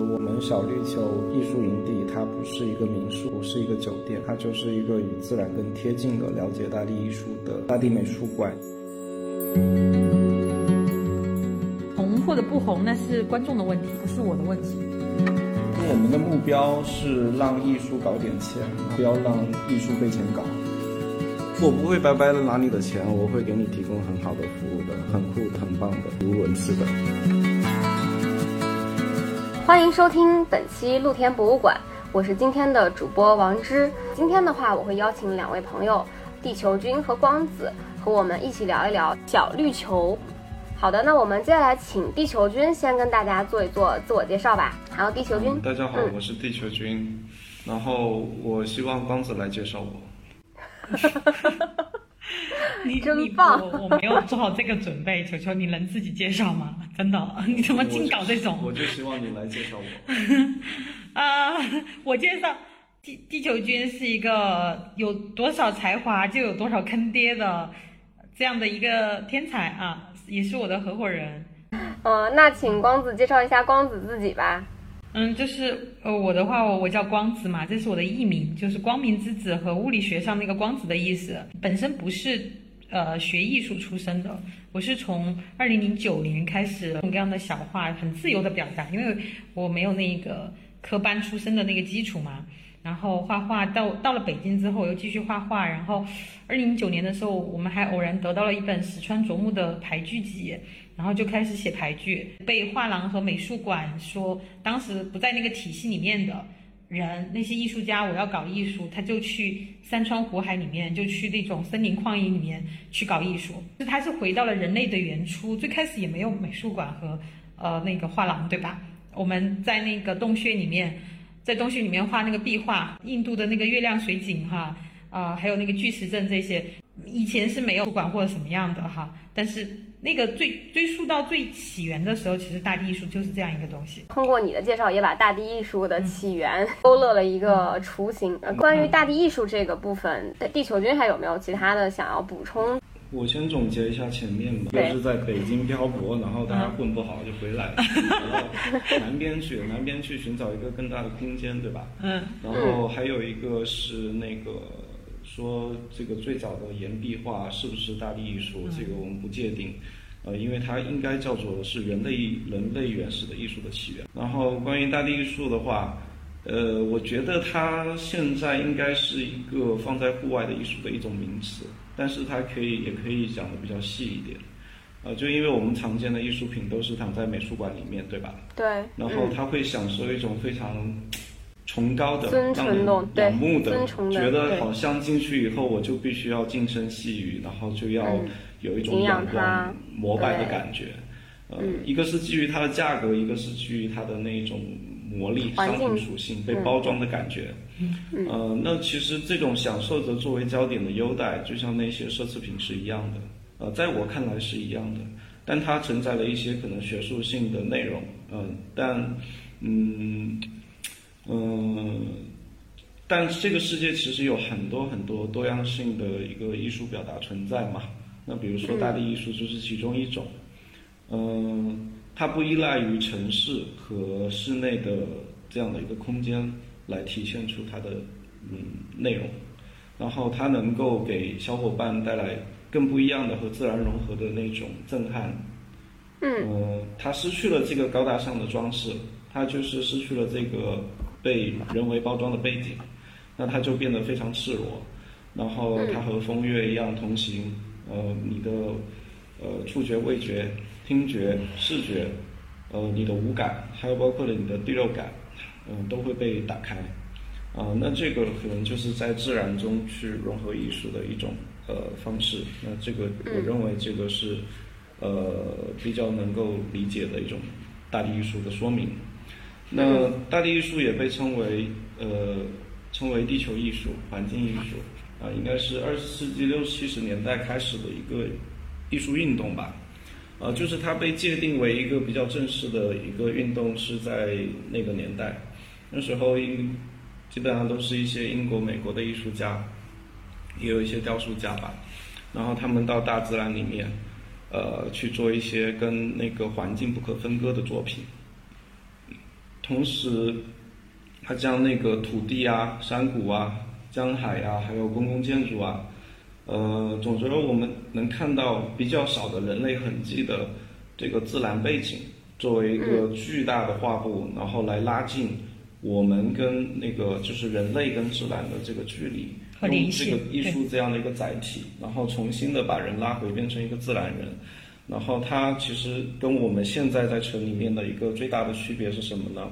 我们小绿球艺术营地，它不是一个民宿，不是一个酒店，它就是一个与自然更贴近的了解大地艺术的大地美术馆。红或者不红，那是观众的问题，不是我的问题。我们的目标是让艺术搞点钱，不要让艺术被钱搞。我不会白白的拿你的钱，我会给你提供很好的服务的，很酷、很棒的、无文字的。欢迎收听本期露天博物馆，我是今天的主播王芝。今天的话，我会邀请两位朋友，地球君和光子，和我们一起聊一聊小绿球。好的，那我们接下来请地球君先跟大家做一做自我介绍吧。好，地球君，大家好，我是地球君，然后我希望光子来介绍我。你真棒！我我没有做好这个准备，球球，你能自己介绍吗？真的，你怎么净搞这种？我就希望你来介绍我。啊，我介绍地地球君是一个有多少才华就有多少坑爹的这样的一个天才啊，也是我的合伙人。呃，那请光子介绍一下光子自己吧。嗯，就是呃，我的话，我我叫光子嘛，这是我的艺名，就是光明之子和物理学上那个光子的意思。本身不是呃学艺术出身的，我是从二零零九年开始各种各样的小画，很自由的表达，因为我没有那个科班出身的那个基础嘛。然后画画到到了北京之后，又继续画画。然后二零零九年的时候，我们还偶然得到了一本石川啄木的排剧集。然后就开始写排剧，被画廊和美术馆说当时不在那个体系里面的人，那些艺术家，我要搞艺术，他就去山川湖海里面，就去那种森林旷野里面去搞艺术。就他是回到了人类的原初，最开始也没有美术馆和呃那个画廊，对吧？我们在那个洞穴里面，在洞穴里面画那个壁画，印度的那个月亮水景哈，啊还有那个巨石阵这些，以前是没有不管或者什么样的哈，但是。那个最追溯到最起源的时候，其实大地艺术就是这样一个东西。通过你的介绍，也把大地艺术的起源勾勒了一个雏形。关于大地艺术这个部分，地球君还有没有其他的想要补充？我先总结一下前面吧，就是在北京漂泊，然后大家混不好就回来了，南边去，南边去寻找一个更大的空间，对吧？嗯。然后还有一个是那个。说这个最早的岩壁画是不是大地艺术？这个我们不界定，呃，因为它应该叫做是人类人类原始的艺术的起源。然后关于大地艺术的话，呃，我觉得它现在应该是一个放在户外的艺术的一种名词，但是它可以也可以讲的比较细一点，呃，就因为我们常见的艺术品都是躺在美术馆里面，对吧？对。然后它会享受一种非常。崇高的、仰慕的，觉得好像进去以后我就必须要静声细语，然后就要有一种仰光膜拜的感觉。呃，一个是基于它的价格，一个是基于它的那一种魔力、商品属性被包装的感觉。呃，那其实这种享受着作为焦点的优待，就像那些奢侈品是一样的。呃，在我看来是一样的，但它承载了一些可能学术性的内容。嗯，但嗯。嗯，但这个世界其实有很多很多多样性的一个艺术表达存在嘛。那比如说大地艺术就是其中一种。嗯，它不依赖于城市和室内的这样的一个空间来体现出它的嗯内容，然后它能够给小伙伴带来更不一样的和自然融合的那种震撼。嗯，它失去了这个高大上的装饰，它就是失去了这个。被人为包装的背景，那它就变得非常赤裸，然后它和风月一样同行，呃，你的呃触觉、味觉、听觉、视觉，呃，你的五感，还有包括了你的第六感，嗯，都会被打开，啊，那这个可能就是在自然中去融合艺术的一种呃方式，那这个我认为这个是呃比较能够理解的一种大地艺术的说明。那大地艺术也被称为呃称为地球艺术、环境艺术。啊，应该是二十世纪六七十年代开始的一个艺术运动吧，啊，就是它被界定为一个比较正式的一个运动是在那个年代，那时候英基本上都是一些英国、美国的艺术家，也有一些雕塑家吧，然后他们到大自然里面，呃，去做一些跟那个环境不可分割的作品。同时，它将那个土地啊、山谷啊、江海啊，还有公共建筑啊，呃，总之我们能看到比较少的人类痕迹的这个自然背景，作为一个巨大的画布，然后来拉近我们跟那个就是人类跟自然的这个距离，用这个艺术这样的一个载体，然后重新的把人拉回，变成一个自然人。然后它其实跟我们现在在城里面的一个最大的区别是什么呢？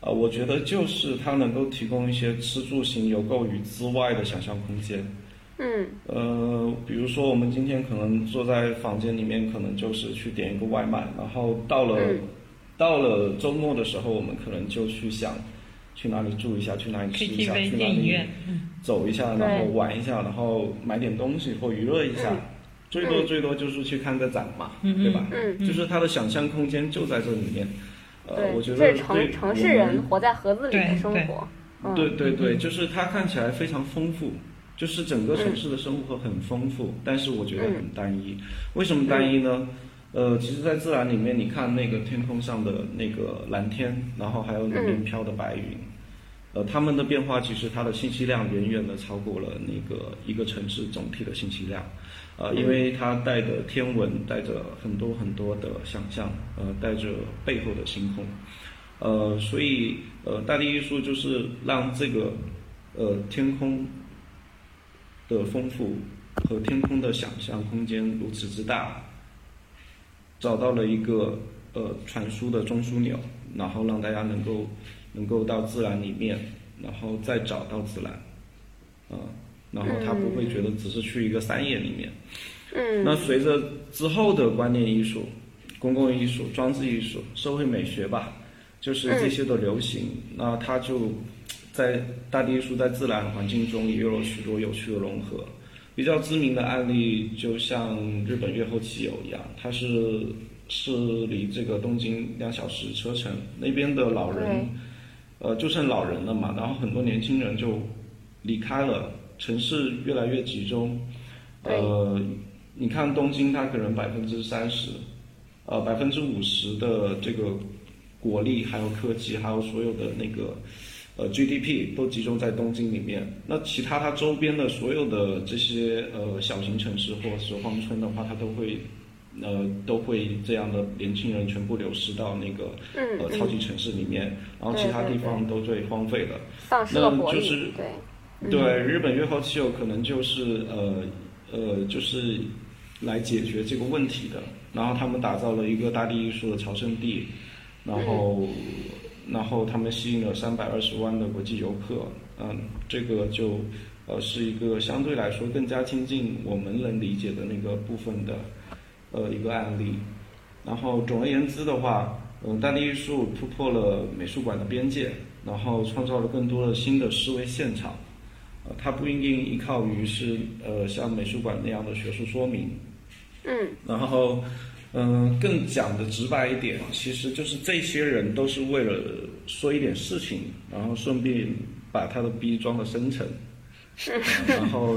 啊，我觉得就是它能够提供一些吃住行游购娱之外的想象空间。嗯。呃，比如说我们今天可能坐在房间里面，可能就是去点一个外卖，然后到了到了周末的时候，我们可能就去想去哪里住一下，去哪里吃一下，去哪里走一下，然后玩一下，然后买点东西或娱乐一下。最多最多就是去看个展嘛，对吧？就是他的想象空间就在这里面。呃，我觉得城城市人活在盒子里的生活。对对对，就是它看起来非常丰富，就是整个城市的生活很丰富，但是我觉得很单一。为什么单一呢？呃，其实，在自然里面，你看那个天空上的那个蓝天，然后还有里面飘的白云。呃，它们的变化其实它的信息量远远的超过了那个一个城市总体的信息量，呃，因为它带着天文带着很多很多的想象，呃，带着背后的星空，呃，所以呃，大地艺术就是让这个呃天空的丰富和天空的想象空间如此之大，找到了一个呃传输的中枢钮，然后让大家能够。能够到自然里面，然后再找到自然，啊，然后他不会觉得只是去一个山野里面。嗯。那随着之后的观念艺术、公共艺术、装置艺术、社会美学吧，就是这些的流行，那它就在大地艺术在自然环境中也有了许多有趣的融合。比较知名的案例，就像日本越后妻有一样，它是是离这个东京两小时车程，那边的老人。呃，就剩老人了嘛，然后很多年轻人就离开了，城市越来越集中。呃，你看东京，它可能百分之三十，呃，百分之五十的这个国力，还有科技，还有所有的那个呃 GDP 都集中在东京里面。那其他它周边的所有的这些呃小型城市或者是荒村的话，它都会。呃，都会这样的年轻人全部流失到那个呃超级城市里面，然后其他地方都最荒废了。那就是对对日本越后期有可能就是呃呃就是来解决这个问题的。然后他们打造了一个大地艺术的朝圣地，然后然后他们吸引了三百二十万的国际游客。嗯，这个就呃是一个相对来说更加亲近我们能理解的那个部分的。呃，一个案例，然后总而言之的话，嗯，大地艺术突破了美术馆的边界，然后创造了更多的新的思维现场，呃，它不一定依靠于是呃像美术馆那样的学术说明，嗯，然后嗯，更讲的直白一点，其实就是这些人都是为了说一点事情，然后顺便把他的逼装的深沉，是。然后。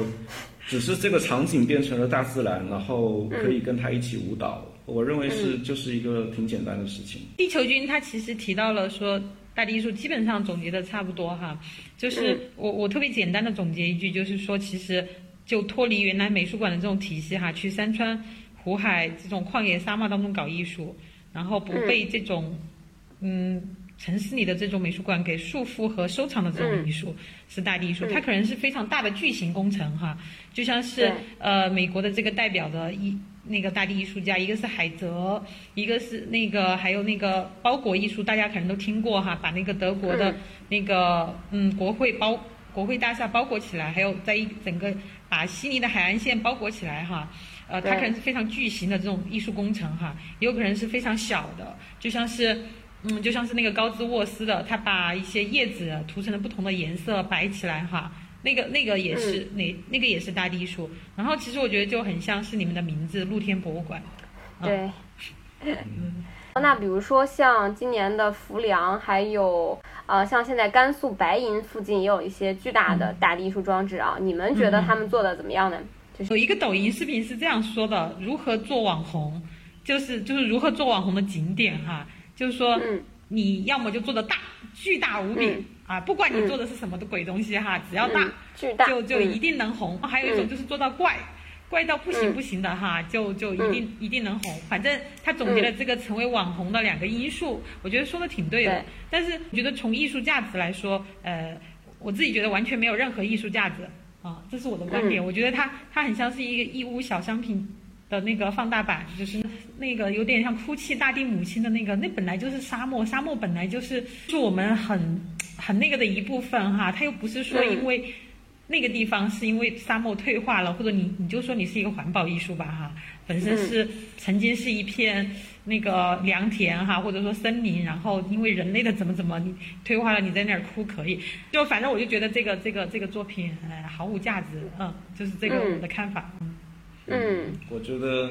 只是这个场景变成了大自然，然后可以跟他一起舞蹈。我认为是就是一个挺简单的事情。地球君他其实提到了说，大地艺术基本上总结的差不多哈，就是我我特别简单的总结一句，就是说其实就脱离原来美术馆的这种体系哈，去山川湖海这种旷野沙漠当中搞艺术，然后不被这种嗯。城市里的这种美术馆给束缚和收藏的这种艺术是大地艺术，它可能是非常大的巨型工程哈，就像是呃美国的这个代表的艺那个大地艺术家，一个是海泽，一个是那个还有那个包裹艺术，大家可能都听过哈，把那个德国的那个嗯国会包国会大厦包裹起来，还有在一整个把悉尼的海岸线包裹起来哈，呃它可能是非常巨型的这种艺术工程哈，也有可能是非常小的，就像是。嗯，就像是那个高兹沃斯的，他把一些叶子涂成了不同的颜色摆起来哈，那个那个也是那那个也是大地艺术。然后其实我觉得就很像是你们的名字露天博物馆。对。嗯。那比如说像今年的浮梁，还有呃像现在甘肃白银附近也有一些巨大的大地艺术装置啊，你们觉得他们做的怎么样呢？就是有一个抖音视频是这样说的：如何做网红，就是就是如何做网红的景点哈。就是说，你要么就做的大，巨大无比嗯啊，不管你做的是什么的鬼东西哈，只要大嗯，巨大，嗯就就一定能红。还有一种就是做到怪，怪到不行嗯不行的哈，就就一定一定能红。反正他总结了这个成为网红的两个因素，我觉得说的挺对的对。但是我觉得从艺术价值来说，呃，我自己觉得完全没有任何艺术价值啊，这是我的观嗯点。我觉得它它很像是一个义乌小商品。的那个放大版，就是那个有点像哭泣大地母亲的那个，那本来就是沙漠，沙漠本来就是是我们很很那个的一部分哈，它又不是说嗯。因为那个地方是因为沙漠退化了，或者你你就说你是一个环保艺术吧哈，本身是曾经是一片那个良田哈，或者说森林，然后因为人类的怎么怎么你退化了，你在那儿哭可以，就反正我就觉得这个这个这个作品呃毫无价值，嗯，就是这个嗯。我的看法，嗯嗯。我觉得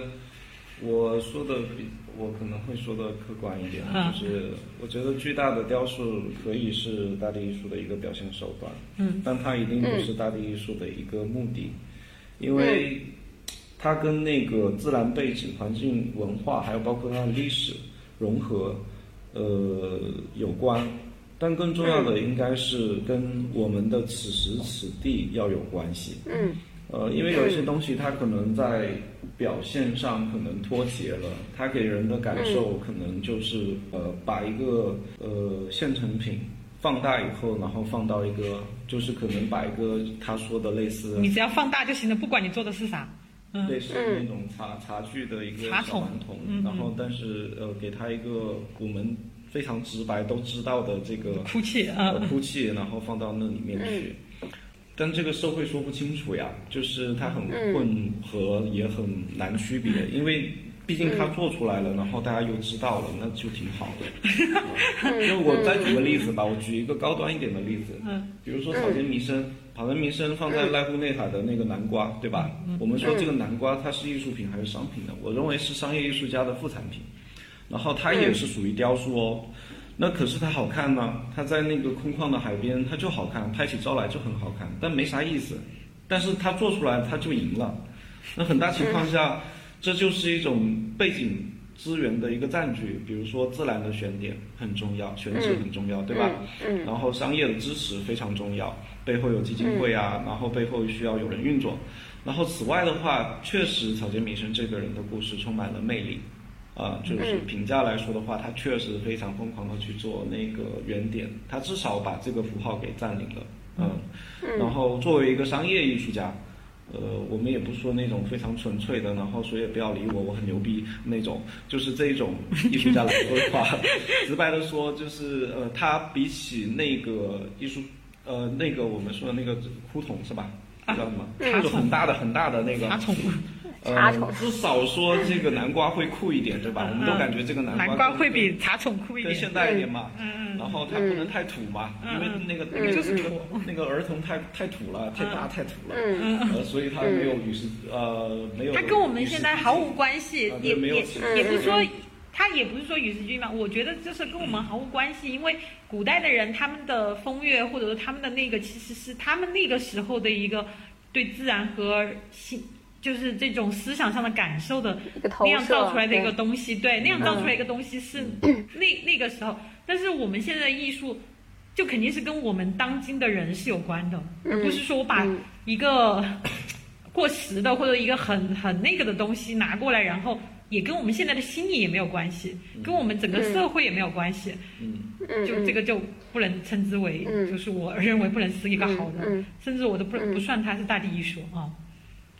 我说的比我可能会说的客观一点，嗯。就是我觉得巨大的雕塑可以是大地艺术的一个表现手段，嗯，但它一定不是大地艺术的一个目的，因为它跟那个自然背景、环境、文化，还有包括它的历史融合，呃，有关。但更重要的应该是跟我们的此时此地要有关系。嗯呃，因为有一些东西它可能在表现上可能脱节了，它给人的感受可能就是呃把一个呃现成品放大以后，然后放到一个就是可能把一个他说的类似你只要放大就行了，不管你做的是啥，嗯。类似那种茶茶具的一个小顽童，嗯然后但是呃给他一个我们非常直白都知道的这个哭泣，呃嗯哭泣，然后放到那里面去。但这个社会说不清楚呀，就是它很混合，也很难区别，因为毕竟它做出来了，然后大家又知道了，那就挺好的。就我再举个例子吧，我举一个高端一点的例子，嗯，比如说草间弥生，草间弥生放在濑户内海的那个南瓜，对吧？我们说这个南瓜它是艺术品还是商品呢？我认为是商业艺术家的副产品，然后它也是属于雕塑哦。那可是它好看呢，它在那个空旷的海边，它就好看，拍起照来就很好看，但没啥意思。但是它做出来，它就赢了。那很大情况下，这就是一种背景资源的一个占据，比如说自然的选点很重要，选址很重要，对吧？嗯然后商业的支持非常重要，背后有基金会啊，然后背后需要有人运作。然后此外的话，确实草间弥生这个人的故事充满了魅力。啊，就是评价来说的话，他确实非常疯狂的去做那个原点，他至少把这个符号给占领了，嗯，然后作为一个商业艺术家，呃，我们也不说那种非常纯粹的，然后谁也不要理我，我很牛逼那种，就是这种艺术家来说的话，直白的说，就是呃，他比起那个艺术，呃，那个我们说的那个枯桶是吧？叫什么？就很大的很大的那个茶宠，呃，至少说这个南瓜会酷一点，对吧？我们都感觉这个南瓜南瓜会比茶宠酷一点，更现代一点嘛。嗯嗯然后它不能太土嘛，因为那个那个就是那个土那个儿童太太土了，太大太土了，嗯。呃，所以它没有与时呃没有。它跟我们现在毫无关系啊，也也也不是说。它也不是说与时俱进嘛，我觉得就是跟我们毫无关系，因为古代的人他们的风月或者说他们的那个其实是他们那个时候的一个对自然和心，就是这种思想上的感受的一个投那样造出来的一个东西，对，那样造出来一个东西是 那那个时候，但是我们现在的艺术就肯定是跟我们当今的人是有关的，而不是说我把嗯一个 过时的或者一个很很那个的东西拿过来，然后也跟我们现在的心理也没有关系，跟我们整个社会也没有关系，嗯就这个就不能称之为，嗯就是我认为不能是一个好的，甚至我都不嗯不算它是大地艺术啊。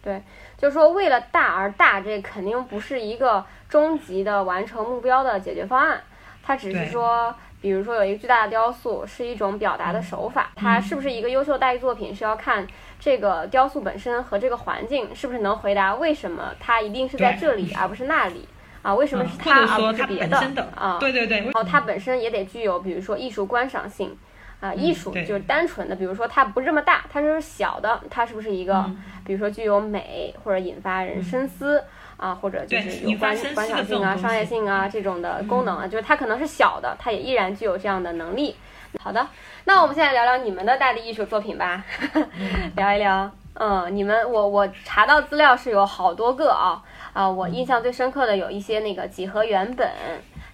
对，就是说为了大而大，这肯定不是一个终极的完成目标的解决方案，它只是说，比如说有一个巨大的雕塑是一种表达的手法，它是不是一个优秀大艺作品是要看这个雕塑本身和这个环境是不是能回答为什么它一定是在这里 而不是那里啊？为什么是它而不是别的啊？对对对，然后它本身也得具有，比如说艺术观赏性，啊，艺术就是单纯的，比如说它不是这么大，它就是小的，它是不是一个，嗯。比如说具有美或者引发人深思、啊，或者就是有观观赏性啊、商业性啊这种的功能啊，就是它可能是小的，它也依然具有这样的能力。好的，那我们现在聊聊你们的大地艺术作品吧，聊一聊。嗯，你们我我查到资料是有好多个啊啊，我印象最深刻的有一些那个几何原本，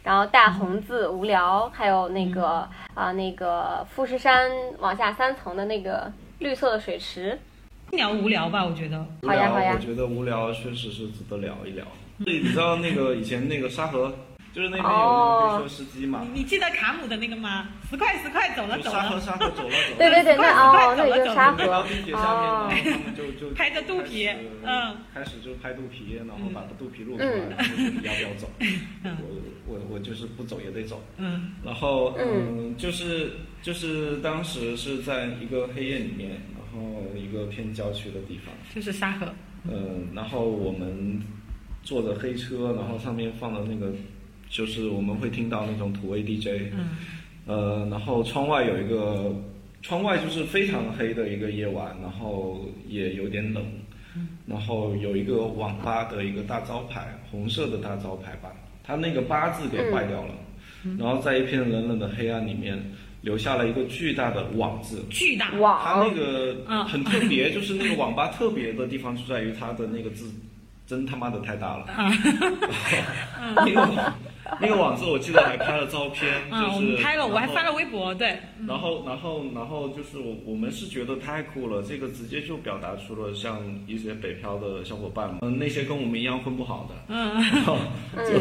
然后大红字无聊，还有那个啊、那个富士山往下三层的那个绿色的水池。聊无聊吧，我觉得。好呀好呀我觉得无聊确实是值得聊一聊。对，你知道那个以前那个沙河，就是那边有那个黑车司机嘛，你你记得卡姆的那个吗？十块十块，走了走了沙河了，沙河走了走了。对对对，那快哦，那走了走了里就是沙河到地铁下面，然后哦。他们就就拍着肚皮嗯，开始就拍肚皮，然后把肚皮露出来，然后说你要不要走？我我我就是不走也得走。嗯然后嗯，就是就是当时是在一个黑夜里面，然后一个偏郊区的地方，就是沙河。嗯，然后我们坐着黑车，然后上面放的那个，就是我们会听到那种土味 DJ，嗯。呃，然后窗外有一个，窗外就是非常黑的一个夜晚，然后也有点冷，然后有一个网吧的一个大招牌，红色的大招牌吧，它那个八字给坏掉了，然后在一片冷冷的黑暗里面留下了一个巨大的网字，巨大。网。它那个嗯。很特别，就是那个网吧特别的地方就在于它的那个字，真他妈的太大了。那个网 那个网子我记得还拍了照片，嗯，就是们拍了，我还发了微博，对，然后，然后，然后就是我我们是觉得太酷了，这个直接就表达出了像一些北漂的小伙伴们，嗯，那些跟我们一样混不好的，嗯，然后就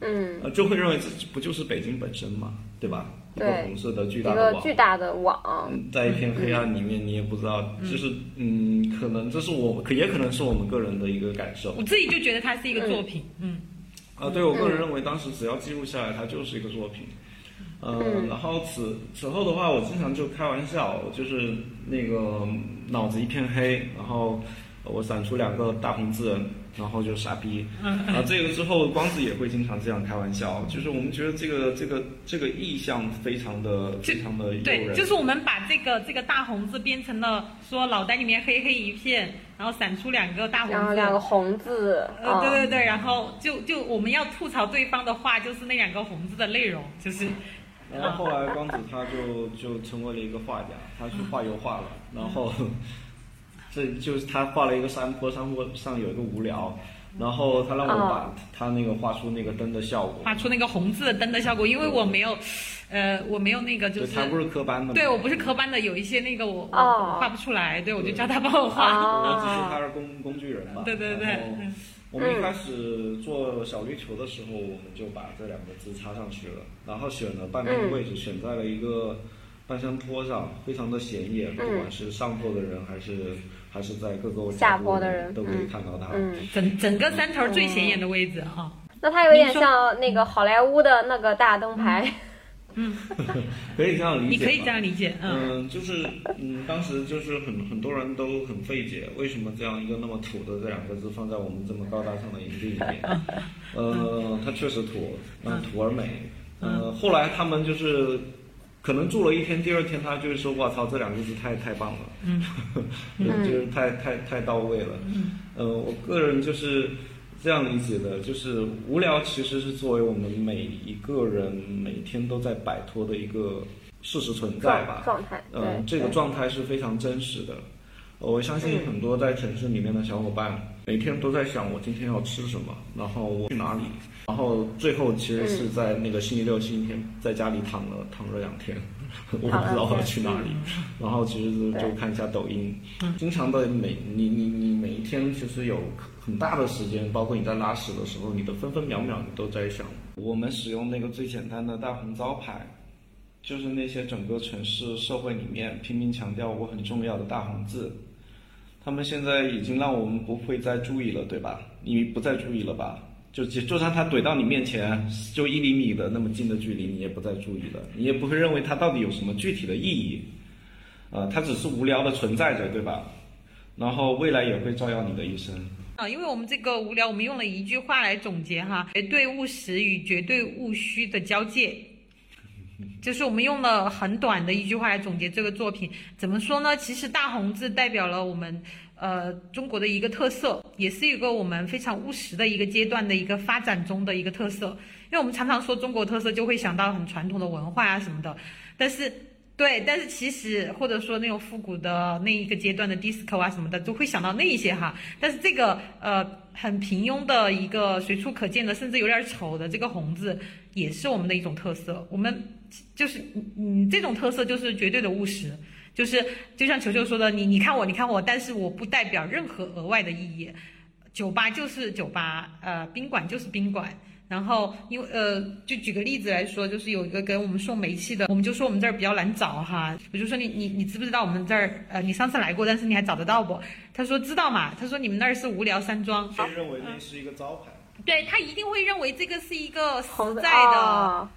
嗯，呃就会认为这不就是北京本身嘛，对吧？一个对红色的巨一大的网，个巨大的网。嗯在一片黑暗里面，你也不知道，就是嗯，可能这是我，可也可能是我们个人的一个感受。我自己就觉得它是一个作品，嗯啊。对我个人认为，当时只要记录下来，它就是一个作品。嗯，然后此此后的话，我经常就开玩笑，就是那个脑子一片黑，然后我闪出两个大红字，然后就傻逼。啊，这个之后光子也会经常这样开玩笑，就是我们觉得这个这个这个意象非常的就非常的诱对，就是我们把这个这个大红字变成了说脑袋里面黑黑一片，然后闪出两个大红字，然后两个红字，呃，对嗯对对，然后就就我们要吐槽对方的话，就是那两个红字的内容，就是然后后来光子他就就成为了一个画家，他去画油画了。然后这就是他画了一个山坡，山坡上有一个无聊，然后他让我把他那个画出那个灯的效果。画出那个红字的灯的效果，因为我没有，呃，我没有那个就，是。他不是科班的嘛。对我不是科班的，有一些那个我画不出来，对我就叫他帮我画。我只是哦他是工工具人嘛。对对对我们一开始做小绿球的时候，我们就把这两个字插上去了，然后选了半边的位置，选在了一个半山坡上，非常的显眼，不管是上坡的人还是还是在各个下坡的人都可以看到它。嗯，整整个山头最显眼的位置哈、那它有点像那个好莱坞的那个大灯牌。嗯 可以这样理解。你可以这样理解，嗯，嗯，就是嗯，当时就是很很多人都很费解，为什么这样一个那么土的这两个字放在我们这么高大上的营地里面？呃，它确实土，嗯，土而美。呃，后来他们就是可能住了一天，第二天他就是说：“我操，这两个字太太棒了，嗯，就是太太太到位了。”嗯，呃，我个人就是这样理解的，就是无聊其实是作为我们每一个人每天都在摆脱的一个事实存在吧。状态，对嗯，这个状态是非常真实的。呃我相信很多在城市里面的小伙伴，每天都在想我今天要吃什么，然后我去哪里，然后最后其实是在那个星期六、星期天在家里躺了躺了两天，我不知道我要去哪里，然后其实就就看一下抖音，经常的每你你你每一天其实有很大的时间，包括你在拉屎的时候，你的分分秒秒你都在想。我们使用那个最简单的大红招牌，就是那些整个城市社会里面拼命强调我很重要的大红字，他们现在已经让我们不会再注意了，对吧？你不再注意了吧？就就算他怼到你面前，就一厘米的那么近的距离，你也不再注意了，你也不会认为它到底有什么具体的意义，呃，它只是无聊的存在着，对吧？然后未来也会照耀你的一生。啊，因为我们这个无聊，我们用了一句话来总结哈，绝对务实与绝对务虚的交界。就是我们用了很短的一句话来总结这个作品，怎么说呢？其实大红字代表了我们呃中国的一个特色，也是一个我们非常务实的一个阶段的一个发展中的一个特色。因为我们常常说中国特色，就会想到很传统的文化啊什么的，但是对，但是其实或者说那种复古的那一个阶段的 disco 啊什么的，都会想到那一些哈。但是这个呃很平庸的一个随处可见的，甚至有点丑的这个红字，也是我们的一种特色。我们就是你你，这种特色就是绝对的务实，就是就像球球说的，你你看我，你看我，但是我不代表任何额外的意义。酒吧就是酒吧，呃，宾馆就是宾馆。然后，因为呃，就举个例子来说，就是有一个给我们送煤气的，我们就说我们这儿比较难找哈。我就说你你你知不知道我们这儿呃，你上次来过，但是你还找得到不？他说知道嘛。他说你们那儿是无聊山庄。他认为那是一个招牌。对他一定会认为这个是一个实在的。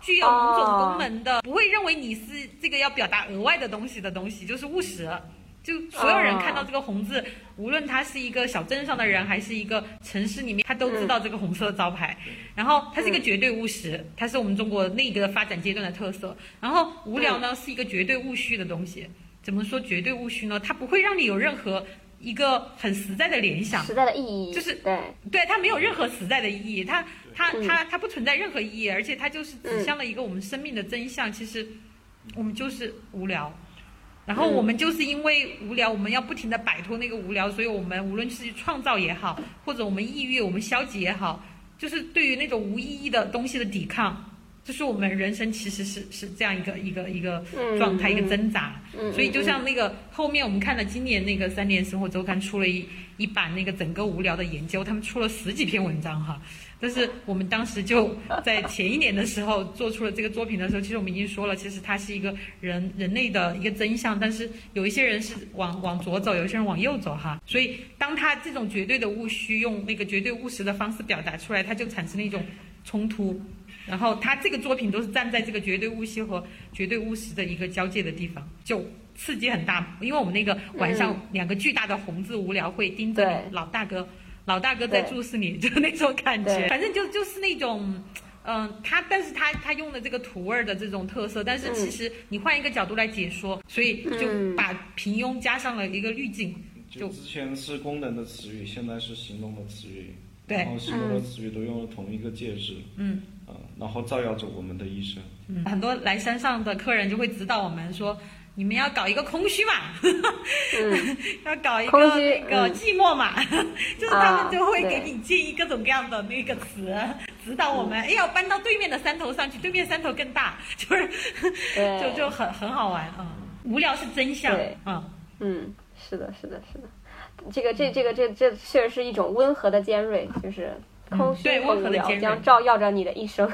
具有某种功能的，不会认为你是这个要表达额外的东西的东西，就是务实。就所有人看到这个红字，无论他是一个小镇上的人，还是一个城市里面，他都知道这个红色的招牌。然后它是一个绝对务实，它是我们中国那个发展阶段的特色。然后无聊呢是一个绝对务虚的东西。怎么说绝对务虚呢？它不会让你有任何一个很实在的联想，实在的意义。就是对，对，它没有任何实在的意义，它它它它不存在任何意义，而且它就是指向了一个我们生命的真相。其实我们就是无聊。然后我们就是因为无聊，我们要不停的摆脱那个无聊，所以我们无论是创造也好，或者我们抑郁、我们消极也好，就是对于那种无意义的东西的抵抗，就是我们人生其实是是这样一个一个一个状态，一个挣扎。所以就像那个后面我们看了今年那个三联生活周刊出了一一版那个整个无聊的研究，他们出了十几篇文章哈。但是我们当时就在前一年的时候做出了这个作品的时候，其实我们已经说了，其实它是一个人人类的一个真相。但是有一些人是往往左走，有一些人往右走哈。所以当他这种绝对的务虚用那个绝对务实的方式表达出来，他就产生了一种冲突。然后他这个作品都是站在这个绝对务虚和绝对务实的一个交界的地方，就刺激很大。因为我们那个晚上两个巨大的红字无聊会盯着你老大哥。老大哥在注视你，就那种感觉，反正就就是那种，嗯，他，但是他他用的这个土味的这种特色，但是其实你换一个角度来解说，所以就把平庸加上了一个滤镜。就之前是功能的词语，现在是行动的词语，对，然后形容的词语都用了同一个介质，嗯，啊，然后照耀着我们的一生。嗯，很多来山上的客人就会指导我们说。你们要搞一个空虚嘛？要搞一个那个寂寞嘛？就是他们就会给你建议各种各样的那个词，指导我们。哎，要搬到对面的山头上去，对面山头更大，就是就就很很好玩啊。无聊是真相啊。嗯，是的，是的，是的。这个这这个这这确实是一种温和的尖锐，就是空虚和无聊将照耀着你的一生。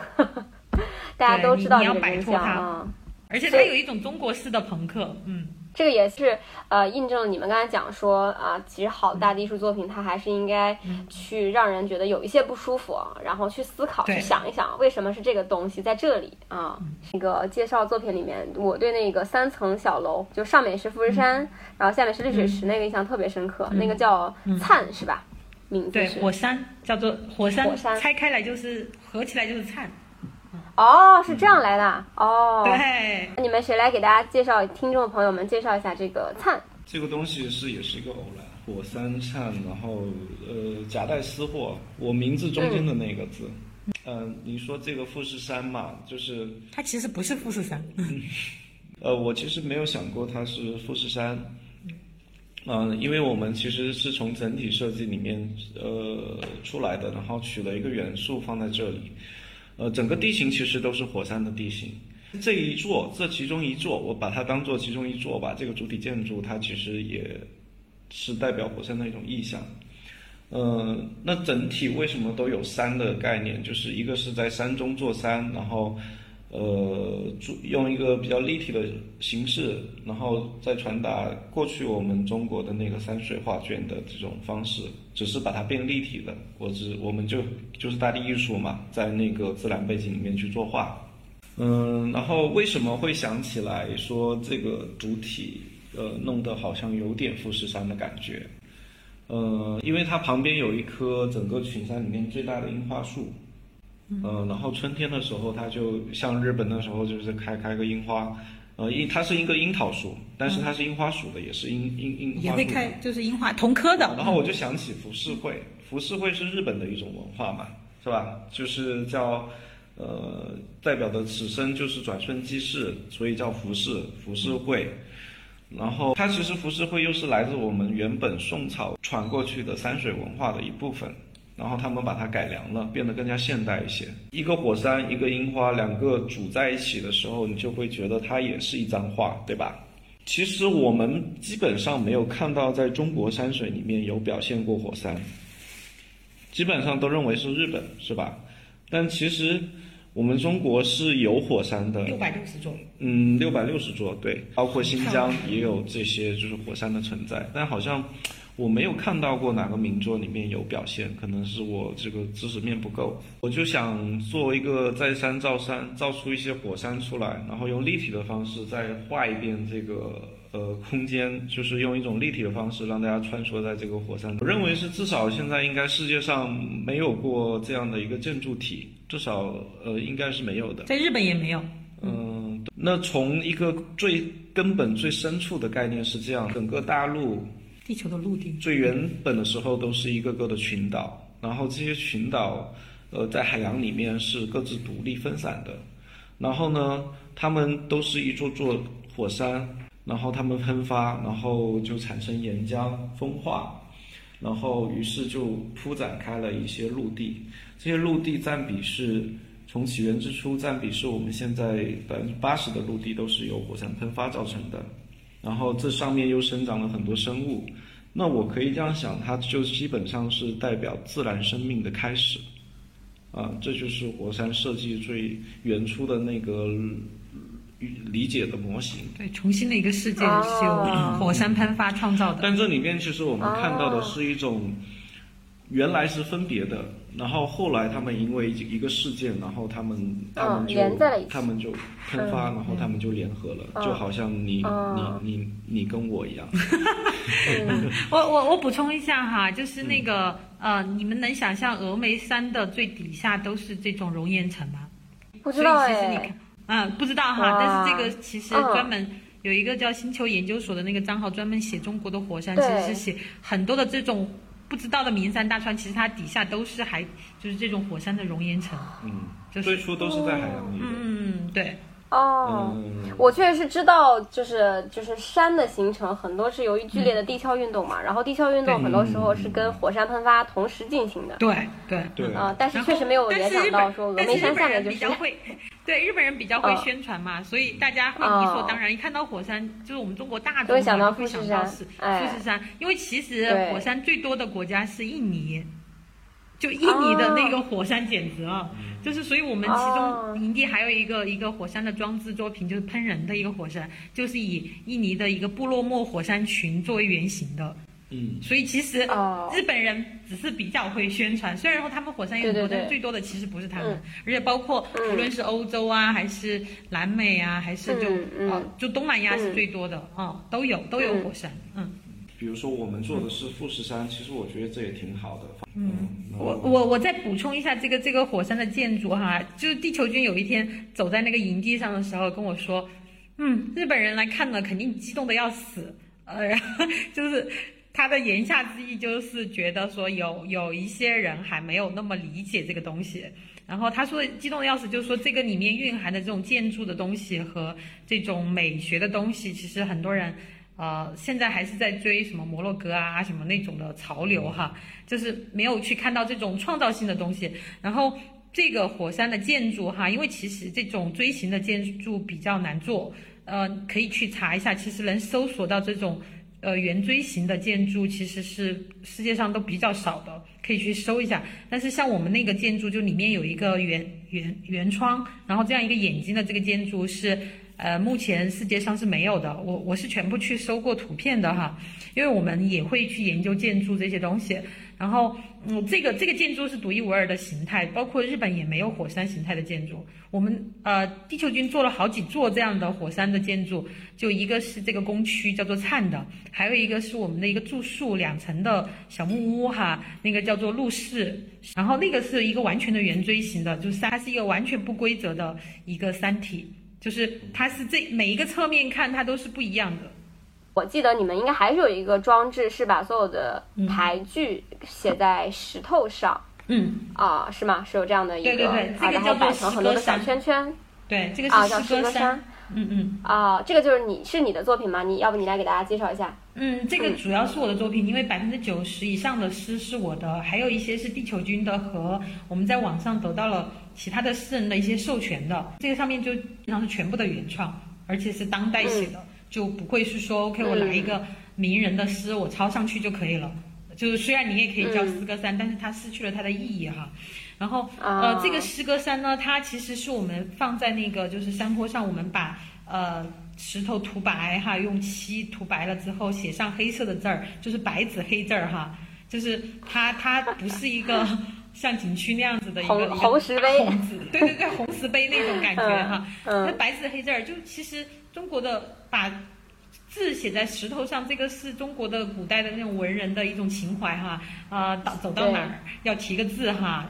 大家都知道你要摆脱它。而且它有一种中国式的朋克，嗯，这个也是呃印证了你们刚才讲说啊，其实好大的艺术作品它还是应该去让人觉得有一些不舒服，然后去思考去想一想为什么是这个东西在这里啊。那个介绍作品里面，我对那个三层小楼，就上面是富士山，然后下面是绿水池，那个印象特别深刻。那个叫灿是吧？名字对，火山叫做火山，火山拆开来就是合起来就是灿。哦，是这样来的哦。对，你们谁来给大家介绍？听众朋友们介绍一下这个灿。这个东西是也是一个偶然，火山灿，然后呃夹带私货，我名字中间的那个字。嗯，你说这个富士山嘛，就是它其实不是富士山。呃，我其实没有想过它是富士山。嗯，因为我们其实是从整体设计里面呃出来的，然后取了一个元素放在这里。呃，整个地形其实都是火山的地形。这一座，这其中一座，我把它当做其中一座吧。这个主体建筑，它其实也是代表火山的一种意象。呃，那整体为什么都有山的概念？就是一个是在山中做山，然后。呃，用一个比较立体的形式，然后再传达过去我们中国的那个山水画卷的这种方式，只是把它变立体的。我只我们就就是大地艺术嘛，在那个自然背景里面去作画。嗯，然后为什么会想起来说这个主体，呃，弄得好像有点富士山的感觉？呃，因为它旁边有一棵整个群山里面最大的樱花树。嗯，然后春天的时候，它就像日本那时候就是开开个樱花，呃，樱它是一个樱桃树，但是它是樱花属的，也是樱樱樱花。也会开，就是樱花同科的。然后我就想起浮世绘，浮世绘是日本的一种文化嘛，是吧？就是叫，呃，代表的此生就是转瞬即逝，所以叫浮世浮世绘。然后它其实浮世绘又是来自我们原本宋朝传过去的山水文化的一部分，然后他们把它改良了，变得更加现代一些。一个火山，一个樱花，两个组在一起的时候，你就会觉得它也是一张画，对吧？其实我们基本上没有看到在中国山水里面有表现过火山，基本上都认为是日本，是吧？但其实。我们中国是有火山的，六百六十座。嗯，六百六十座，对，包括新疆也有这些，就是火山的存在。但好像我没有看到过哪个名作里面有表现，可能是我这个知识面不够。我就想做一个在山造山，造出一些火山出来，然后用立体的方式再画一遍这个。呃，空间就是用一种立体的方式让大家穿梭在这个火山。我认为是至少现在应该世界上没有过这样的一个建筑体，至少呃应该是没有的。在日本也没有。嗯，那从一个最根本、最深处的概念是这样：整个大陆，地球的陆地，最原本的时候都是一个个的群岛，然后这些群岛，呃，在海洋里面是各自独立分散的，然后呢，它们都是一座座火山。然后它们喷发，然后就产生岩浆风化，然后于是就铺展开了一些陆地。这些陆地占比是从起源之初占比是我们现在百分之八十的陆地都是由火山喷发造成的。然后这上面又生长了很多生物，那我可以这样想，它就基本上是代表自然生命的开始。啊，这就是火山设计最原初的那个。理解的模型，对，重新的一个世界是由火山喷发创造的。但这里面其实我们看到的是一种，原来是分别的，然后后来他们因为一个事件，然后他们他们就他们就喷发，然后他们就联合了，就好像你你你你跟我一样。我我我补充一下哈，就是那个呃，你们能想象峨眉山的最底下都是这种熔岩层吗？不知道哎。嗯，不知道哈，但是这个其实专门有一个叫星球研究所的那个账号，专门写中国的火山，其实是写很多的这种不知道的名山大川，其实它底下都是海就是这种火山的熔岩层。嗯，最初都是在海洋里。嗯嗯，对。哦，我确实是知道，就是就是山的形成很多是由于剧烈的地壳运动嘛，然后地壳运动很多时候是跟火山喷发同时进行的。对对。对。啊，但是确实没有联想到说峨眉山下面就是。对日本人比较会宣传嘛，所以大家会理所当然，一看到火山就是我们中国大众会想到富士山，富士山，因为其实火山最多的国家是印尼，就印尼的那个火山简直了，就是所以我们其中营地还有一个一个火山的装置作品，就是喷人的一个火山，就是以印尼的一个部落莫火山群作为原型的。嗯，所以其实日本人只是比较会宣传，虽然说他们火山也很多，但最多的其实不是他们，而且包括无论是欧洲啊，还是南美啊，还是就啊，就东南亚是最多的啊，都有都有火山，嗯。比如说我们做的是富士山，其实我觉得这也挺好的。嗯，我我我再补充一下这个这个火山的建筑哈，就是地球君有一天走在那个营地上的时候跟我说，嗯，日本人来看了肯定激动的要死，呃，然后 就是。他的言下之意就是觉得说有有一些人还没有那么理解这个东西，然后他说激动的要死，就是说这个里面蕴含的这种建筑的东西和这种美学的东西，其实很多人，呃，现在还是在追什么摩洛哥啊什么那种的潮流哈，就是没有去看到这种创造性的东西。然后这个火山的建筑哈，因为其实这种锥形的建筑比较难做，呃，可以去查一下，其实能搜索到这种。呃，圆锥形的建筑其实是世界上都比较少的，可以去搜一下。但是像我们那个建筑，就里面有一个圆圆圆窗，然后这样一个眼睛的这个建筑是，呃，目前世界上是没有的。我我是全部去搜过图片的哈，因为我们也会去研究建筑这些东西。然后，嗯，这个这个建筑是独一无二的形态，包括日本也没有火山形态的建筑。我们呃，地球军做了好几座这样的火山的建筑，就一个是这个工区叫做灿的，还有一个是我们的一个住宿两层的小木屋哈，那个叫做陆室，然后那个是一个完全的圆锥形的，就是它是一个完全不规则的一个山体，就是它是这每一个侧面看它都是不一样的。我记得你们应该还是有一个装置，是把所有的牌具写在石头上。嗯啊，是吗？是有这样的一个，对对对，这个叫做很多的小圈圈。对，这个是诗歌山。嗯嗯啊，这个就是你是你的作品吗？你要不你来给大家介绍一下？嗯，这个主要是我的作品，因为百分之九十以上的诗是我的，还有一些是地球君的和我们在网上得到了其他的诗人的一些授权的。这个上面就基本上是全部的原创，而且是当代写的，就不会是说 OK 我来一个名人的诗我抄上去就可以了。就是虽然你也可以叫诗歌山，但是它失去了它的意义哈。然后呃，这个诗歌山呢，它其实是我们放在那个就是山坡上，我们把呃。石头涂白哈，用漆涂白了之后写上黑色的字儿，就是白纸黑字儿哈，就是它它不是一个像景区那样子的一个一个红石碑，红字，对对对，红石碑那种感觉哈，那白纸黑字儿就其实中国的把字写在石头上，这个是中国的古代的那种文人的一种情怀哈，啊，到走到哪儿要提个字哈。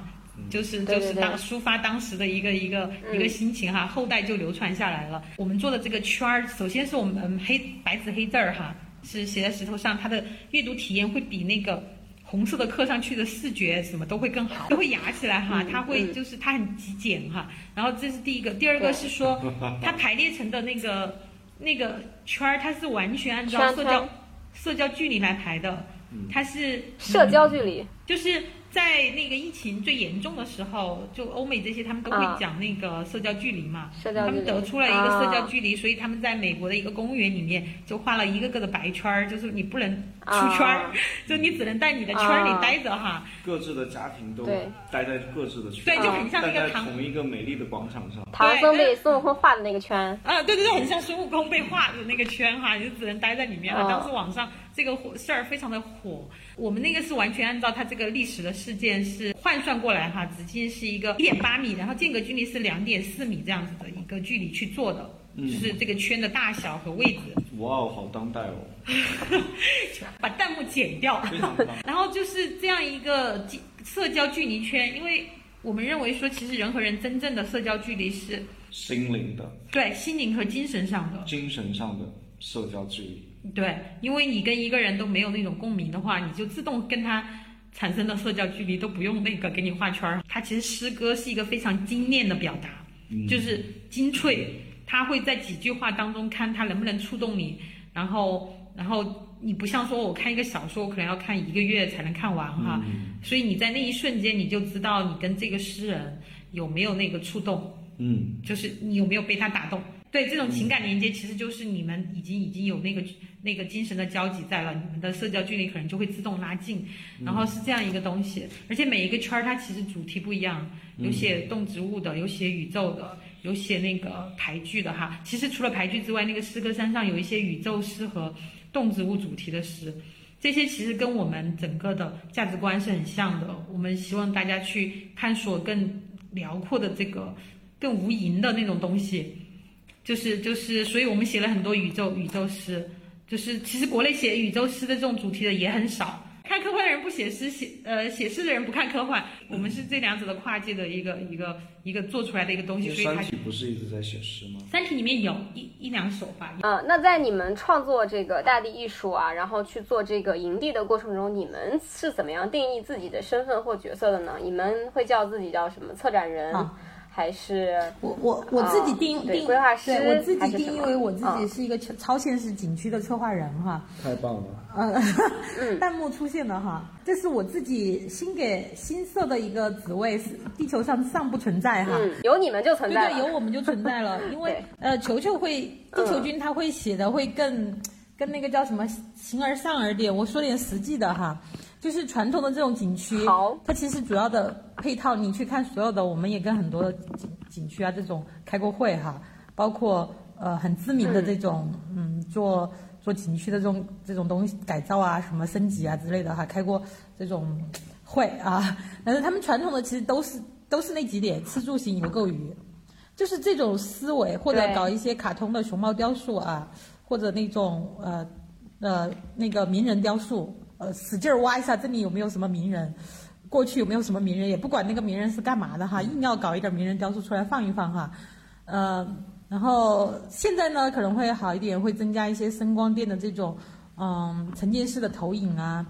就是就是当抒发当时的一个一个一个心情哈，后代就流传下来了。我们做的这个圈儿，首先是我们黑白纸黑字儿哈，是写在石头上，它的阅读体验会比那个红色的刻上去的视觉什么都会更好，都会雅起来哈。它会就是它很极简哈。然后这是第一个，第二个是说它 排列成的那个那个圈儿，它是完全按照社交社交距离来排的，它是社交距离，就是。在那个疫情最严重的时候，就欧美这些他们都会讲那个社交距离嘛，社交他们得出了一个社交距离，所以他们在美国的一个公园里面就画了一个个的白圈儿，就是你不能出圈儿，就你只能在你的圈儿里待着哈。各自的家庭都待在各自的圈，对，就很像那个唐同一个美丽的广场上。唐僧被孙悟空画的那个圈。啊，对对对，很像孙悟空被画的那个圈哈，你就只能待在里面了。当时网上。这个火事儿非常的火，我们那个是完全按照它这个历史的事件是换算过来哈，直径是一个一点八米，然后间隔距离是两点四米这样子的一个距离去做的，就是这个圈的大小和位置。哇哦，好当代哦！把弹幕剪掉。然后就是这样一个社交距离圈，因为我们认为说，其实人和人真正的社交距离是心灵的，对，心灵和精神上的，精神上的社交距离。对，因为你跟一个人都没有那种共鸣的话，你就自动跟他产生的社交距离都不用那个给你画圈儿。它其实诗歌是一个非常精炼的表达，就是精粹，他会在几句话当中看他能不能触动你，然后，然后你不像说我看一个小说，我可能要看一个月才能看完哈，所以你在那一瞬间你就知道你跟这个诗人有没有那个触动，嗯，就是你有没有被他打动。对这种情感连接，其实就是你们已经已经有那个那个精神的交集在了，你们的社交距离可能就会自动拉近，然后是这样一个东西。而且每一个圈儿它其实主题不一样，有写动植物的，有写宇宙的，有写那个排剧的哈。其实除了排剧之外，那个诗歌山上有一些宇宙诗和动植物主题的诗，这些其实跟我们整个的价值观是很像的。我们希望大家去探索更辽阔的这个更无垠的那种东西。就是就是，所以我们写了很多宇宙宇宙诗，就是其实国内写宇宙诗的这种主题的也很少。看科幻的人不写诗，写呃写诗的人不看科幻，我们是这两者的跨界的一个一个一个做出来的一个东西。所以三体不是一直在写诗吗？三体里面有一一两首吧。嗯，那在你们创作这个大地艺术啊，然后去做这个营地的过程中，你们是怎么样定义自己的身份或角色的呢？你们会叫自己叫什么策展人？还是我我我自己定定规划师，我自己定义为我自己是一个超超现实景区的策划人哈。太棒了。嗯，弹幕出现了哈，这是我自己新给新设的一个职位，是地球上尚不存在哈。有你们就存在，对对，有我们就存在了。因为呃，球球会地球君他会写的会更跟那个叫什么形而上而点。我说点实际的哈。就是传统的这种景区，它其实主要的配套，你去看所有的，我们也跟很多的景景区啊这种开过会哈，包括呃很知名的这种嗯做做景区的这种这种东西改造啊什么升级啊之类的哈，开过这种会啊，但是他们传统的其实都是都是那几点吃住行游购娱，就是这种思维或者搞一些卡通的熊猫雕塑啊，或者那种呃呃那个名人雕塑。呃，使劲挖一下，这里有没有什么名人？过去有没有什么名人？也不管那个名人是干嘛的哈，硬要搞一点名人雕塑出来放一放哈。呃，然后现在呢可能会好一点，会增加一些声光电的这种嗯沉浸式的投影啊。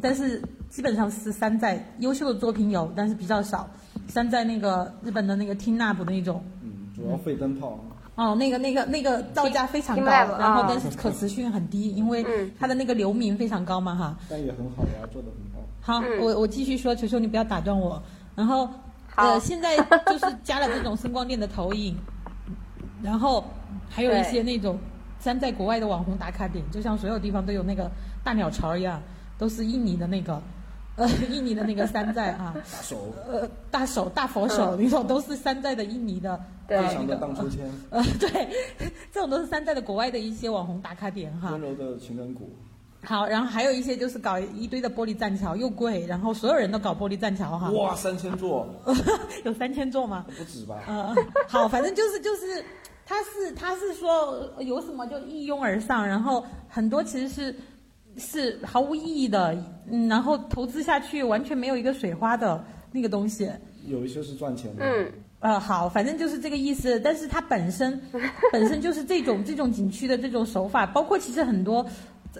但是基本上是山寨，优秀的作品有，但是比较少。山寨那个日本的那个 Tina 的那种，嗯，主要废灯泡。哦，那个那个那个造价非常高，然后啊但是可持续性很低，因为嗯它的那个流明非常高嘛哈。但也很好呀，做的很好。好，嗯我我继续说，求求你不要打断我。然后呃，现在就是加了这种声光电的投影，然后还有一些那种山寨国外的网红打卡点，就像所有地方都有那个大鸟巢一样，都是印尼的那个。呃，印尼的那个山寨啊，大手，呃，大手大佛手那种都是山寨的印尼的，非常的荡秋千，呃，对，这种都是山寨的国外的一些网红打卡点哈温。柔的情人谷。好，然后还有一些就是搞一堆的玻璃栈桥，又贵，然后所有人都搞玻璃栈桥哈。哇，三千座，有三千座吗？不止吧？呃，好，反正就是就是，他是他是说呃有什么就一拥而上，然后很多其实是是毫无意义的，嗯，然后投资下去完全没有一个水花的那个东西。有一些是赚钱的。嗯，呃，好，反正就是这个意思。但是它本身 本身就是这种这种景区的这种手法，包括其实很多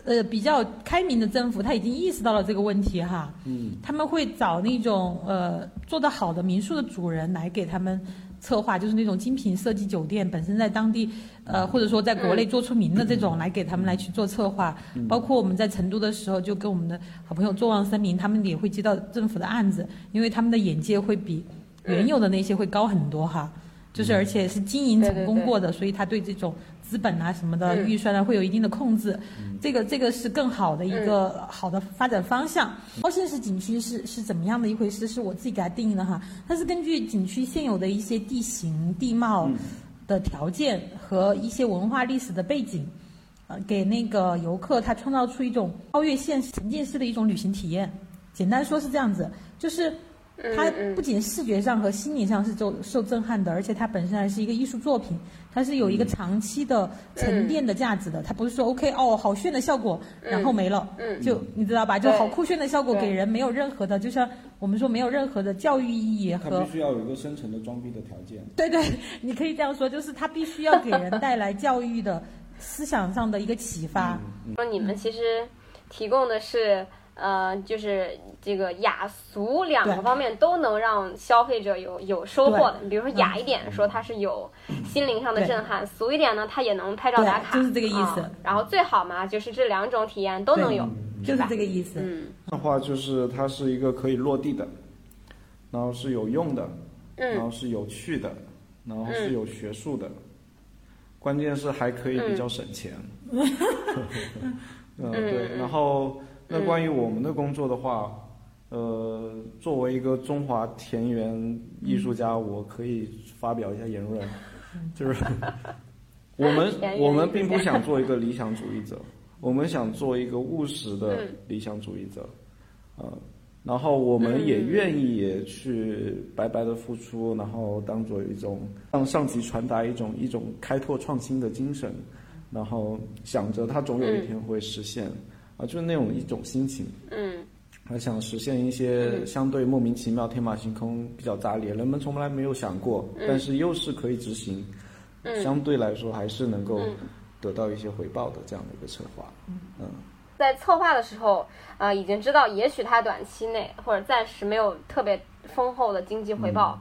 呃比较开明的政府，他已经意识到了这个问题哈。嗯，他们会找那种呃做得好的民宿的主人来给他们策划，就是那种精品设计酒店，本身在当地呃或者说在国内做出名的这种，来给他们来去做策划。包括我们在成都的时候，就跟我们的好朋友坐望森林，他们也会接到政府的案子，因为他们的眼界会比原有的那些会高很多哈。就是而且是经营成功过的，所以他对这种资本啊什么的嗯预算呢会有一定的控制。这个这个是更好的一个好的发展方向。高现实景区是是怎么样的一回事？是我自己给它定义的哈，它是根据景区现有的一些地形地貌的条件和一些文化历史的背景。呃，给那个游客他创造出一种超越现实沉浸式的一种旅行体验。简单说是这样子，就是它嗯不仅视觉上和心理上是受受震撼的，而且它本身还是一个艺术作品，它是有一个长期的沉淀的价值的。它不是说 OK 哦，好炫的效果，然后没了，嗯就你知道吧？就好酷炫的效果给人没有任何的，就像我们说没有任何的教育意义和它必须要有一个深层的装逼的条件。对对，你可以这样说，就是它必须要给人带来教育的思想上的一个启发。说你们其实提供的是呃，就是这个雅俗两个方面都能让消费者有有收获的。你比如说雅一点，说它是有心灵上的震撼；俗一点呢，它也能拍照打卡，就是这个意思啊然后最好嘛，就是这两种体验都能有，就是吧这个意思。嗯的话就是它是一个可以落地的，然后是有用的，然嗯后是有趣的，然后是有学术的，关键是还可以比较省钱。嗯，对。然后那关于我们的工作的话，呃，作为一个中华田园艺术家，我可以发表一下言论，就是 我们我们并不想做一个理想主义者，我们想做一个务实的嗯。理想主义者，呃，然后我们也愿意也去白白的付出，然后当做一种向上级传达一种一种开拓创新的精神，然后想着它总有一天会实现，啊，就是那种一种心情。嗯。还想实现一些相对莫名其妙、天马行空、比较炸裂，人们从来没有想过，但是又是可以执行，相对来说还是能够得到一些回报的这样的一个策划。嗯，在策划的时候，呃，已经知道也许它短期内或者暂时没有特别丰厚的经济回报，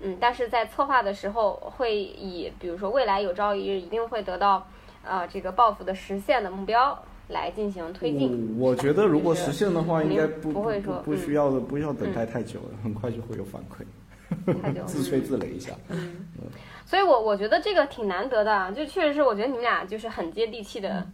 嗯。但是在策划的时候会以比如说未来有朝一日一定会得到，呃，这个报复的实现的目标来进行推进。我我觉得如果实现的话，应该不不会说不不需要的，不需要等待太久了，很快就会有反馈。自吹自擂一下。嗯所以我我觉得这个挺难得的啊，就确实是我觉得你们俩就是很接地气的，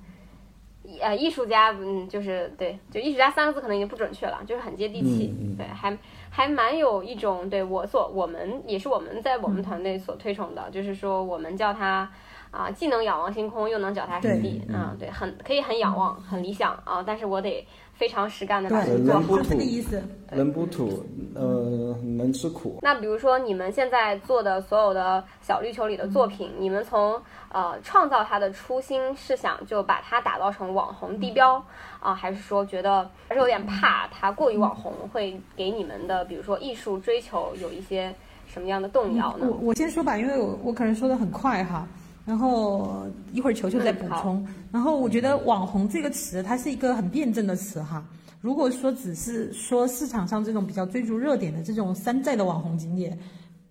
呃，艺术家，嗯，就是对，就艺术家三个字可能已经不准确了，就是很接地气，对，还还蛮有一种对我所我们也是我们在我们团队所推崇的，就是说我们叫它。啊，既能仰望星空，又能脚踏实地，对啊，对，很可以很仰望，很理想啊，但是我得非常实干的把它对，做好。就这个意思。人不土，呃，能吃苦。那比如说你们现在做的所有的小绿球里的作品，你们从呃创造它的初心是想就把它打造成网红地标啊、还是说觉得还是有点怕它过于网红会给你们的比如说艺术追求有一些什么样的动摇呢我？我先说吧，因为我我可能说的很快哈，然后一会儿球球再补充。然后我觉得“网红”这个词，它是一个很辩证的词哈。如果说只是说市场上这种比较追逐热点的这种山寨的网红景点，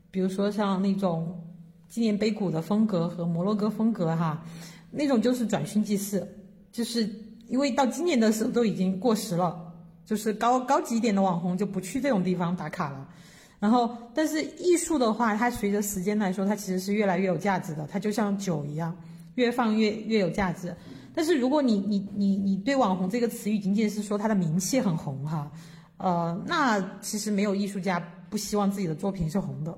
比如说像那种纪念碑谷的风格和摩洛哥风格哈，那种就是转瞬即逝，就是因为到今年的时候都已经过时了，就是高高级一点的网红就不去这种地方打卡了。然后，但是艺术的话，它随着时间来说，它其实是越来越有价值的，它就像酒一样，越放越越有价值。但是如果你你你你对网红这个词语仅仅是说它的名气很红哈，呃，那其实没有艺术家不希望自己的作品是红的，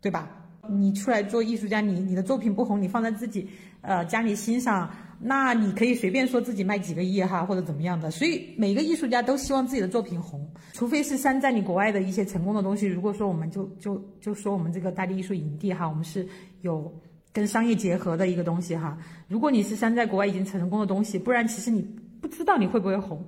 对吧？你出来做艺术家，你你的作品不红，你放在自己呃家里欣赏，那你可以随便说自己卖几个亿哈或者怎么样的。所以每个艺术家都希望自己的作品红，除非是山寨你国外的一些成功的东西。如果说我们就就就说我们这个大地艺术营地哈，我们是有。跟商业结合的一个东西哈，如果你是山寨国外已经成功的东西，不然其实你不知道你会不会红。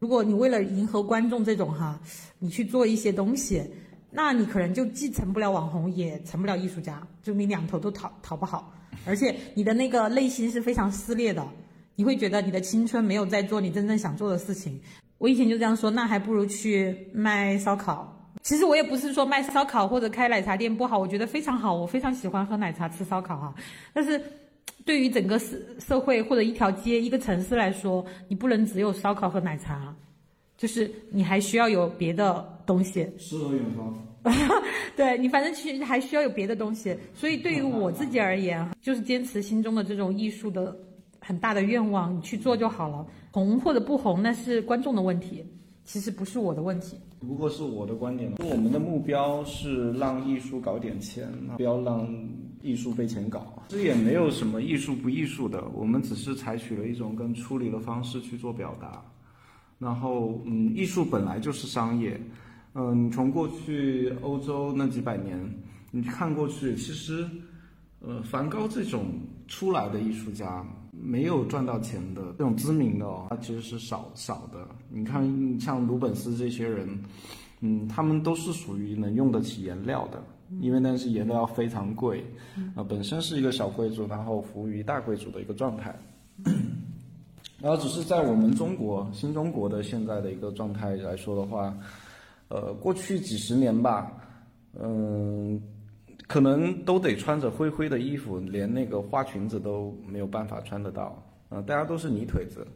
如果你为了迎合观众这种哈，你去做一些东西，那你可能就既成不了网红，也成不了艺术家，就你两头都讨讨不好，而且你的那个内心是非常撕裂的，你会觉得你的青春没有在做你真正想做的事情。我以前就这样说，那还不如去卖烧烤。其实我也不是说卖烧烤或者开奶茶店不好，我觉得非常好，我非常喜欢喝奶茶、吃烧烤哈。但是，对于整个社社会或者一条街、一个城市来说，你不能只有烧烤和奶茶，就是你还需要有别的东西。诗和远方。对你，反正其实还需要有别的东西。所以对于我自己而言，就是坚持心中的这种艺术的很大的愿望，你去做就好了。红或者不红，那是观众的问题。其实不是我的问题，不过是我的观点。我们的目标是让艺术搞点钱，不要让艺术被钱搞。这也没有什么艺术不艺术的，我们只是采取了一种更出离的方式去做表达。然后，嗯，艺术本来就是商业。嗯，你从过去欧洲那几百年，你看过去，其实，呃，梵高这种出来的艺术家。没有赚到钱的这种知名的哦，他其实是少少的。你看，像鲁本斯这些人，嗯，他们都是属于能用得起颜料的，因为那是颜料非常贵，啊，本身是一个小贵族，然后服务于大贵族的一个状态。然后只是在我们中国新中国的现在的一个状态来说的话，呃，过去几十年吧，嗯。可能都得穿着灰灰的衣服，连那个花裙子都没有办法穿得到。嗯，大家都是泥腿子。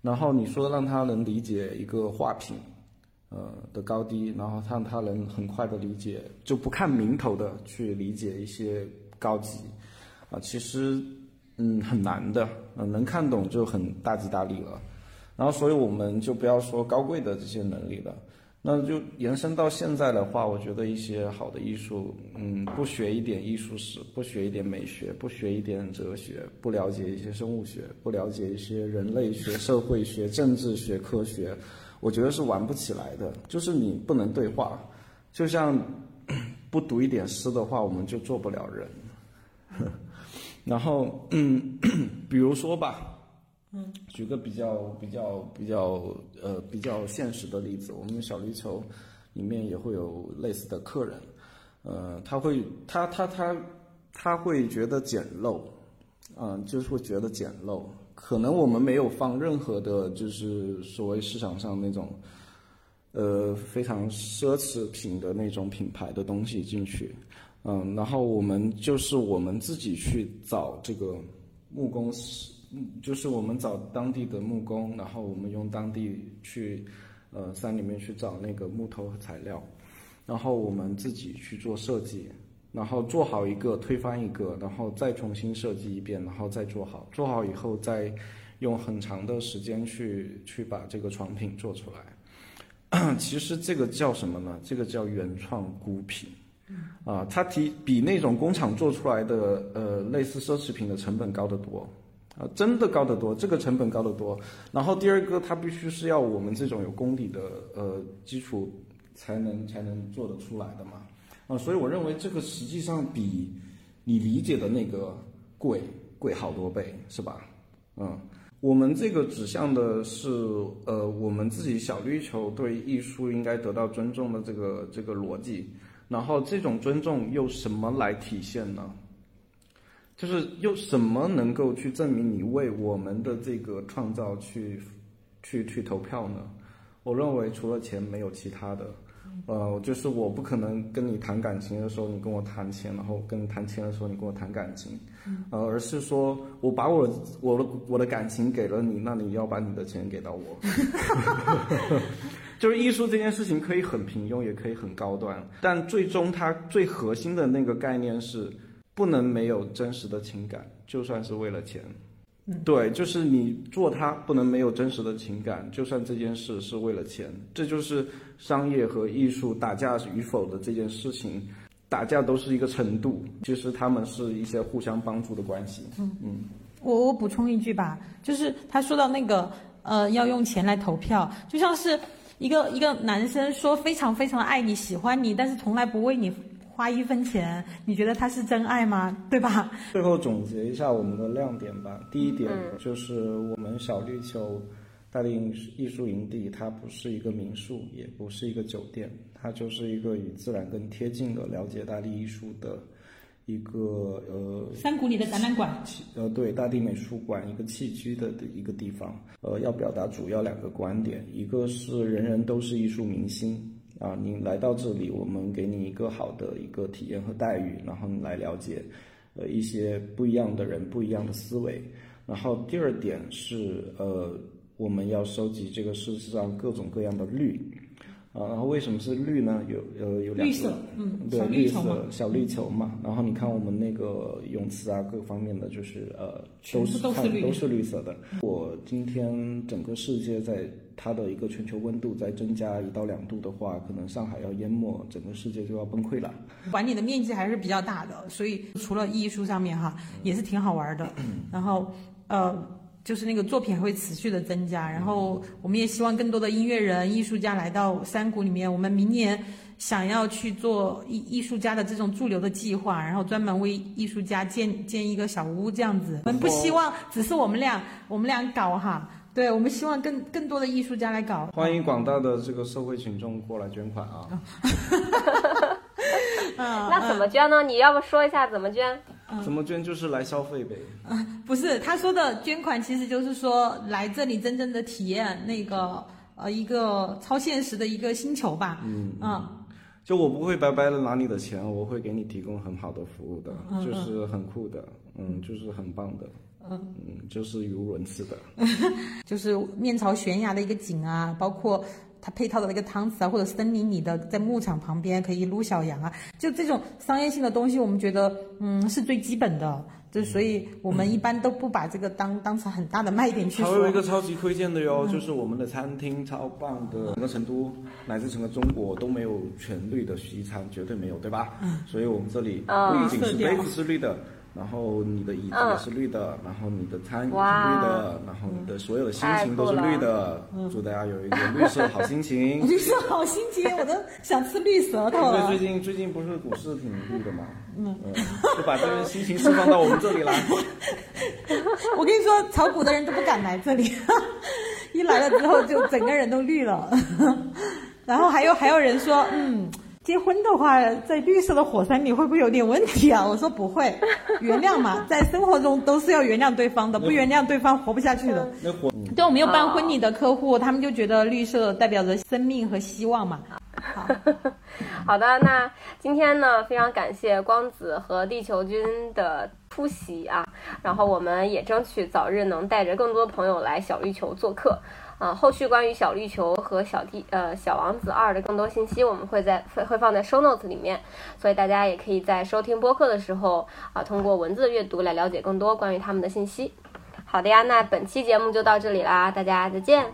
然后你说让他能理解一个画品，呃的高低，然后让他能很快的理解，就不看名头的去理解一些高级，啊，其实嗯很难的。嗯，能看懂就很大吉大利了。然后，所以我们就不要说高贵的这些能力了。那就延伸到现在的话，我觉得一些好的艺术，嗯，不学一点艺术史，不学一点美学，不学一点哲学，不了解一些生物学，不了解一些人类学、社会学、政治学、科学，我觉得是玩不起来的。就是你不能对话，就像不读一点诗的话，我们就做不了人。然后，嗯，比如说吧。嗯，举个比较比较比较呃比较现实的例子，我们小绿球里面也会有类似的客人，呃，他会他他他他会觉得简陋，嗯，就是会觉得简陋。可能我们没有放任何的，就是所谓市场上那种，呃，非常奢侈品的那种品牌的东西进去，嗯，然后我们就是我们自己去找这个木工师。嗯，就是我们找当地的木工，然后我们用当地去，呃，山里面去找那个木头和材料，然后我们自己去做设计，然后做好一个推翻一个，然后再重新设计一遍，然后再做好，做好以后再用很长的时间去去把这个床品做出来。其实这个叫什么呢？这个叫原创孤品。啊，它提比那种工厂做出来的呃类似奢侈品的成本高得多。啊，真的高得多，这个成本高得多。然后第二个，它必须是要我们这种有功底的呃基础才能才能做得出来的嘛。啊，所以我认为这个实际上比你理解的那个贵贵好多倍，是吧？嗯，我们这个指向的是呃我们自己小绿球对艺术应该得到尊重的这个这个逻辑。然后这种尊重用什么来体现呢？就是用什么能够去证明你为我们的这个创造去，去去投票呢？我认为除了钱没有其他的。呃，就是我不可能跟你谈感情的时候你跟我谈钱，然后跟你谈钱的时候你跟我谈感情，呃，而是说我把我我的我的感情给了你，那你要把你的钱给到我。就是艺术这件事情可以很平庸，也可以很高端，但最终它最核心的那个概念是不能没有真实的情感，就算是为了钱。对，就是你做它不能没有真实的情感，就算这件事是为了钱，这就是商业和艺术打架与否的这件事情，打架都是一个程度，其实他们是一些互相帮助的关系。嗯嗯，我我补充一句吧，就是他说到那个呃要用钱来投票，就像是一个一个男生说非常非常爱你喜欢你，但是从来不为你。花一分钱，你觉得他是真爱吗？对吧？最后总结一下我们的亮点吧。第一点就是我们小绿球大地艺术营地，它不是一个民宿，也不是一个酒店，它就是一个与自然更贴近的了解大地艺术的一个呃山谷里的展览馆。呃，对，大地美术馆一个栖居的的一个地方。呃，要表达主要两个观点，一个是人人都是艺术明星。啊，您来到这里，我们给你一个好的一个体验和待遇，然后你来了解，呃，一些不一样的人、不一样的思维。然后第二点是，呃，我们要收集这个世界上各种各样的绿。啊，然后为什么是绿呢？有呃有两个，嗯，对，绿色小绿球嘛。然后你看我们那个泳池啊，各方面的就是呃都是都是都是绿色的。我今天整个世界在它的一个全球温度再增加一到两度的话，可能上海要淹没，整个世界就要崩溃了。管理的面积还是比较大的，所以除了艺术上面哈，也是挺好玩的。然后呃。就是那个作品还会持续的增加，然后我们也希望更多的音乐人、艺术家来到山谷里面。我们明年想要去做艺艺术家的这种驻留的计划，然后专门为艺术家建建一个小屋这样子。我们不希望只是我们俩我们俩搞哈，对我们希望更更多的艺术家来搞。欢迎广大的这个社会群众过来捐款啊！那怎么捐呢？你要不说一下怎么捐？怎么捐就是来消费呗。不是，他说的捐款其实就是说来这里真正的体验那个呃一个超现实的一个星球吧。嗯嗯，就我不会白白的拿你的钱，我会给你提供很好的服务的，就是很酷的，嗯，就是很棒的，嗯嗯，就是语无伦次的，就是面朝悬崖的一个景啊，包括。它配套的那个汤池啊，或者森林里的在牧场旁边可以撸小羊啊，就这种商业性的东西，我们觉得嗯是最基本的，就所以我们一般都不把这个当当成很大的卖点去说。还有一个超级推荐的哟，就是我们的餐厅超棒的，整个成都乃至整个中国都没有全绿的西餐，绝对没有，对吧？嗯。所以我们这里不仅是杯子是绿的。然后你的椅子也是绿的，然后你的餐也是绿的，然后你的所有的心情都是绿的。祝大家有一个绿色好心情。绿色好心情，我都想吃绿舌头了。最近最近不是股市挺绿的嘛？嗯，就把这个心情释放到我们这里来。我跟你说，炒股的人都不敢来这里，一来了之后就整个人都绿了。然后还有还有人说，嗯。结婚的话，在绿色的火山里会不会有点问题啊？我说不会，原谅嘛，在生活中都是要原谅对方的，不原谅对方活不下去的。那，对，我们有办婚礼的客户，他们就觉得绿色代表着生命和希望嘛。好，好的，那今天呢，非常感谢光子和地球君的出席啊，然后我们也争取早日能带着更多朋友来小绿球做客。啊，后续关于小绿球和小地呃小王子二的更多信息，我们会在会会放在 show notes 里面，所以大家也可以在收听播客的时候啊，通过文字的阅读来了解更多关于他们的信息。好的呀，那本期节目就到这里啦，大家再见。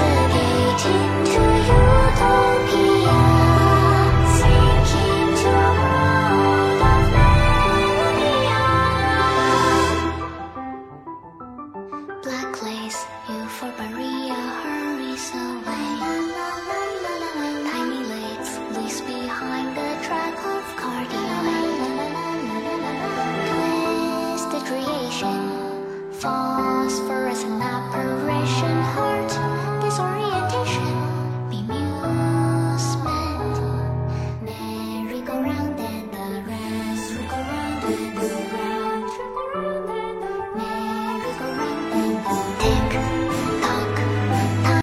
behind the track of cardi